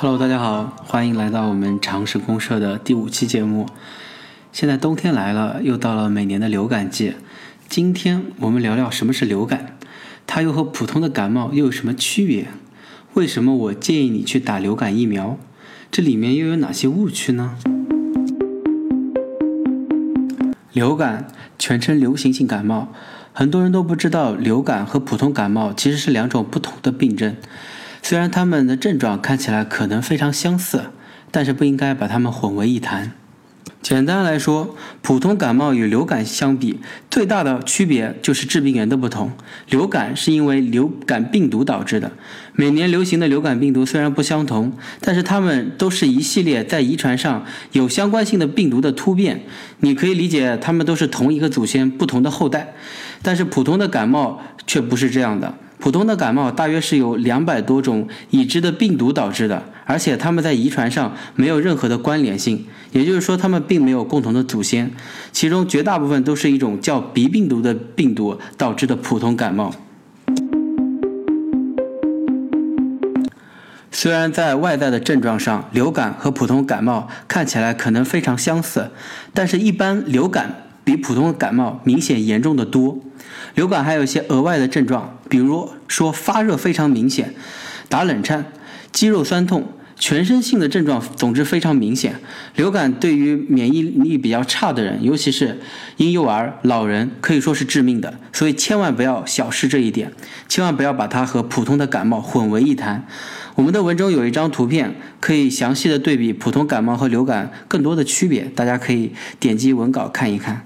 Hello，大家好，欢迎来到我们常识公社的第五期节目。现在冬天来了，又到了每年的流感季。今天我们聊聊什么是流感，它又和普通的感冒又有什么区别？为什么我建议你去打流感疫苗？这里面又有哪些误区呢？流感全称流行性感冒，很多人都不知道，流感和普通感冒其实是两种不同的病症。虽然它们的症状看起来可能非常相似，但是不应该把它们混为一谈。简单来说，普通感冒与流感相比，最大的区别就是致病源的不同。流感是因为流感病毒导致的。每年流行的流感病毒虽然不相同，但是它们都是一系列在遗传上有相关性的病毒的突变。你可以理解，它们都是同一个祖先不同的后代。但是普通的感冒却不是这样的。普通的感冒大约是由两百多种已知的病毒导致的，而且它们在遗传上没有任何的关联性，也就是说，它们并没有共同的祖先。其中绝大部分都是一种叫鼻病毒的病毒导致的普通感冒。虽然在外在的症状上，流感和普通感冒看起来可能非常相似，但是一般流感比普通的感冒明显严重的多。流感还有一些额外的症状，比如说发热非常明显，打冷颤，肌肉酸痛，全身性的症状，总之非常明显。流感对于免疫力比较差的人，尤其是婴幼儿、老人，可以说是致命的。所以千万不要小视这一点，千万不要把它和普通的感冒混为一谈。我们的文中有一张图片，可以详细的对比普通感冒和流感更多的区别，大家可以点击文稿看一看。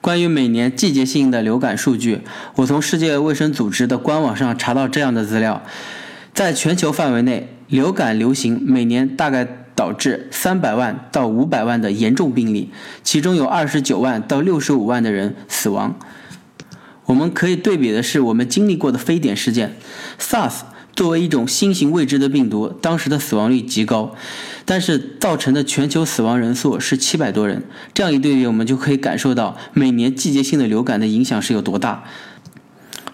关于每年季节性的流感数据，我从世界卫生组织的官网上查到这样的资料：在全球范围内，流感流行每年大概导致三百万到五百万的严重病例，其中有二十九万到六十五万的人死亡。我们可以对比的是我们经历过的非典事件，SARS。作为一种新型未知的病毒，当时的死亡率极高，但是造成的全球死亡人数是七百多人。这样一对比，我们就可以感受到每年季节性的流感的影响是有多大。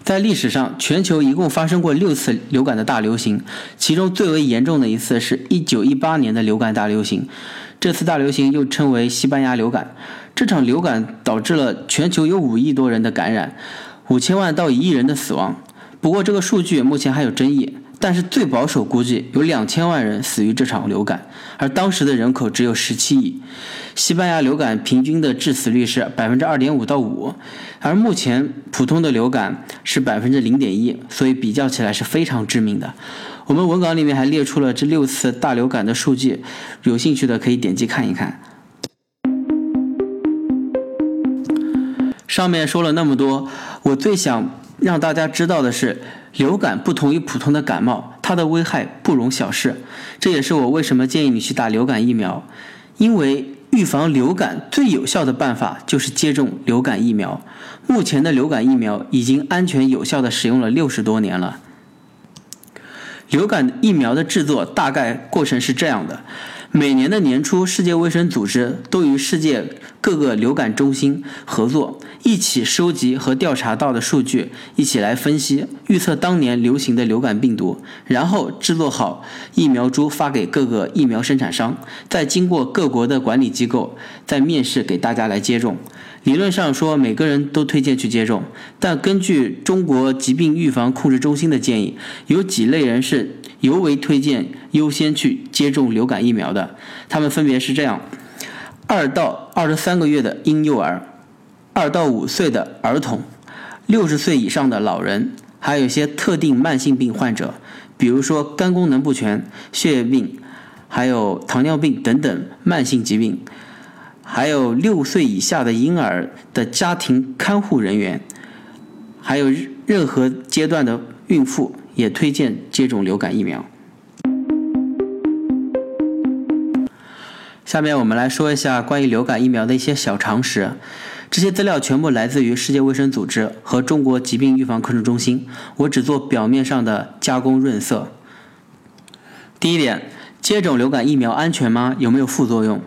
在历史上，全球一共发生过六次流感的大流行，其中最为严重的一次是一九一八年的流感大流行。这次大流行又称为西班牙流感。这场流感导致了全球有五亿多人的感染，五千万到一亿人的死亡。不过这个数据目前还有争议，但是最保守估计有两千万人死于这场流感，而当时的人口只有十七亿。西班牙流感平均的致死率是百分之二点五到五，而目前普通的流感是百分之零点一，所以比较起来是非常致命的。我们文稿里面还列出了这六次大流感的数据，有兴趣的可以点击看一看。上面说了那么多，我最想。让大家知道的是，流感不同于普通的感冒，它的危害不容小视。这也是我为什么建议你去打流感疫苗，因为预防流感最有效的办法就是接种流感疫苗。目前的流感疫苗已经安全有效的使用了六十多年了。流感疫苗的制作大概过程是这样的。每年的年初，世界卫生组织都与世界各个流感中心合作，一起收集和调查到的数据，一起来分析预测当年流行的流感病毒，然后制作好疫苗株发给各个疫苗生产商，再经过各国的管理机构再面试给大家来接种。理论上说，每个人都推荐去接种，但根据中国疾病预防控制中心的建议，有几类人是。尤为推荐优先去接种流感疫苗的，他们分别是这样：二到二十三个月的婴幼儿，二到五岁的儿童，六十岁以上的老人，还有一些特定慢性病患者，比如说肝功能不全、血液病，还有糖尿病等等慢性疾病，还有六岁以下的婴儿的家庭看护人员，还有任何阶段的孕妇。也推荐接种流感疫苗。下面我们来说一下关于流感疫苗的一些小常识。这些资料全部来自于世界卫生组织和中国疾病预防控制中心，我只做表面上的加工润色。第一点，接种流感疫苗安全吗？有没有副作用？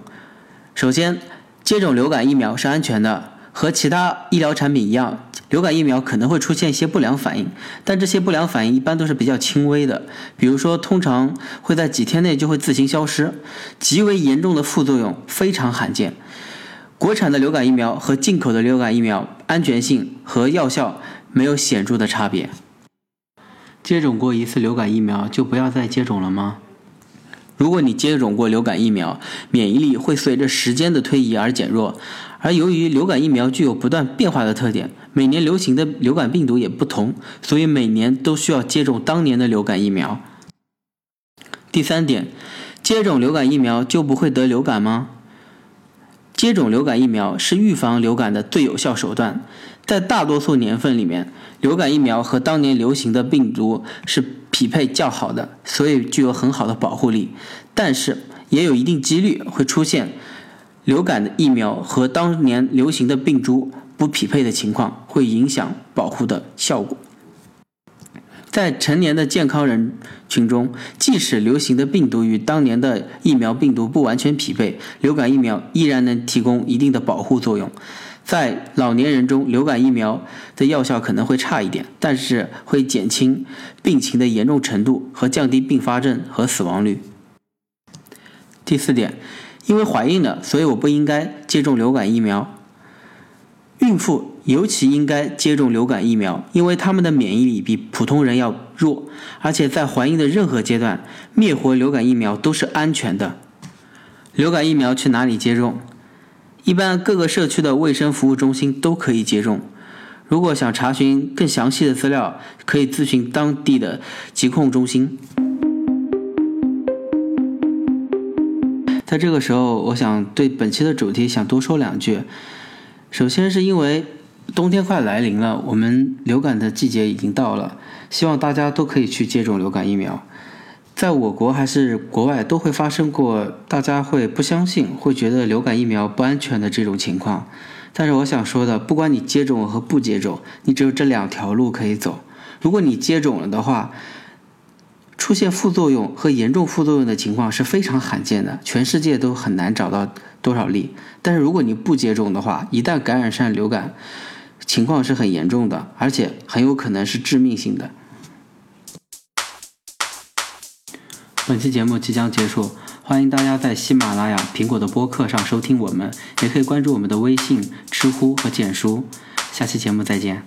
首先，接种流感疫苗是安全的，和其他医疗产品一样。流感疫苗可能会出现一些不良反应，但这些不良反应一般都是比较轻微的，比如说通常会在几天内就会自行消失，极为严重的副作用非常罕见。国产的流感疫苗和进口的流感疫苗安全性和药效没有显著的差别。接种过一次流感疫苗就不要再接种了吗？如果你接种过流感疫苗，免疫力会随着时间的推移而减弱。而由于流感疫苗具有不断变化的特点，每年流行的流感病毒也不同，所以每年都需要接种当年的流感疫苗。第三点，接种流感疫苗就不会得流感吗？接种流感疫苗是预防流感的最有效手段，在大多数年份里面，流感疫苗和当年流行的病毒是匹配较好的，所以具有很好的保护力。但是也有一定几率会出现流感的疫苗和当年流行的病株不匹配的情况，会影响保护的效果。在成年的健康人群中，即使流行的病毒与当年的疫苗病毒不完全匹配，流感疫苗依然能提供一定的保护作用。在老年人中，流感疫苗的药效可能会差一点，但是会减轻病情的严重程度和降低并发症和死亡率。第四点，因为怀孕了，所以我不应该接种流感疫苗。孕妇尤其应该接种流感疫苗，因为他们的免疫力比普通人要弱，而且在怀孕的任何阶段，灭活流感疫苗都是安全的。流感疫苗去哪里接种？一般各个社区的卫生服务中心都可以接种。如果想查询更详细的资料，可以咨询当地的疾控中心。在这个时候，我想对本期的主题想多说两句。首先是因为冬天快来临了，我们流感的季节已经到了，希望大家都可以去接种流感疫苗。在我国还是国外都会发生过，大家会不相信，会觉得流感疫苗不安全的这种情况。但是我想说的，不管你接种和不接种，你只有这两条路可以走。如果你接种了的话，出现副作用和严重副作用的情况是非常罕见的，全世界都很难找到多少例。但是如果你不接种的话，一旦感染上流感，情况是很严重的，而且很有可能是致命性的。本期节目即将结束，欢迎大家在喜马拉雅、苹果的播客上收听我们，也可以关注我们的微信、知乎和简书。下期节目再见。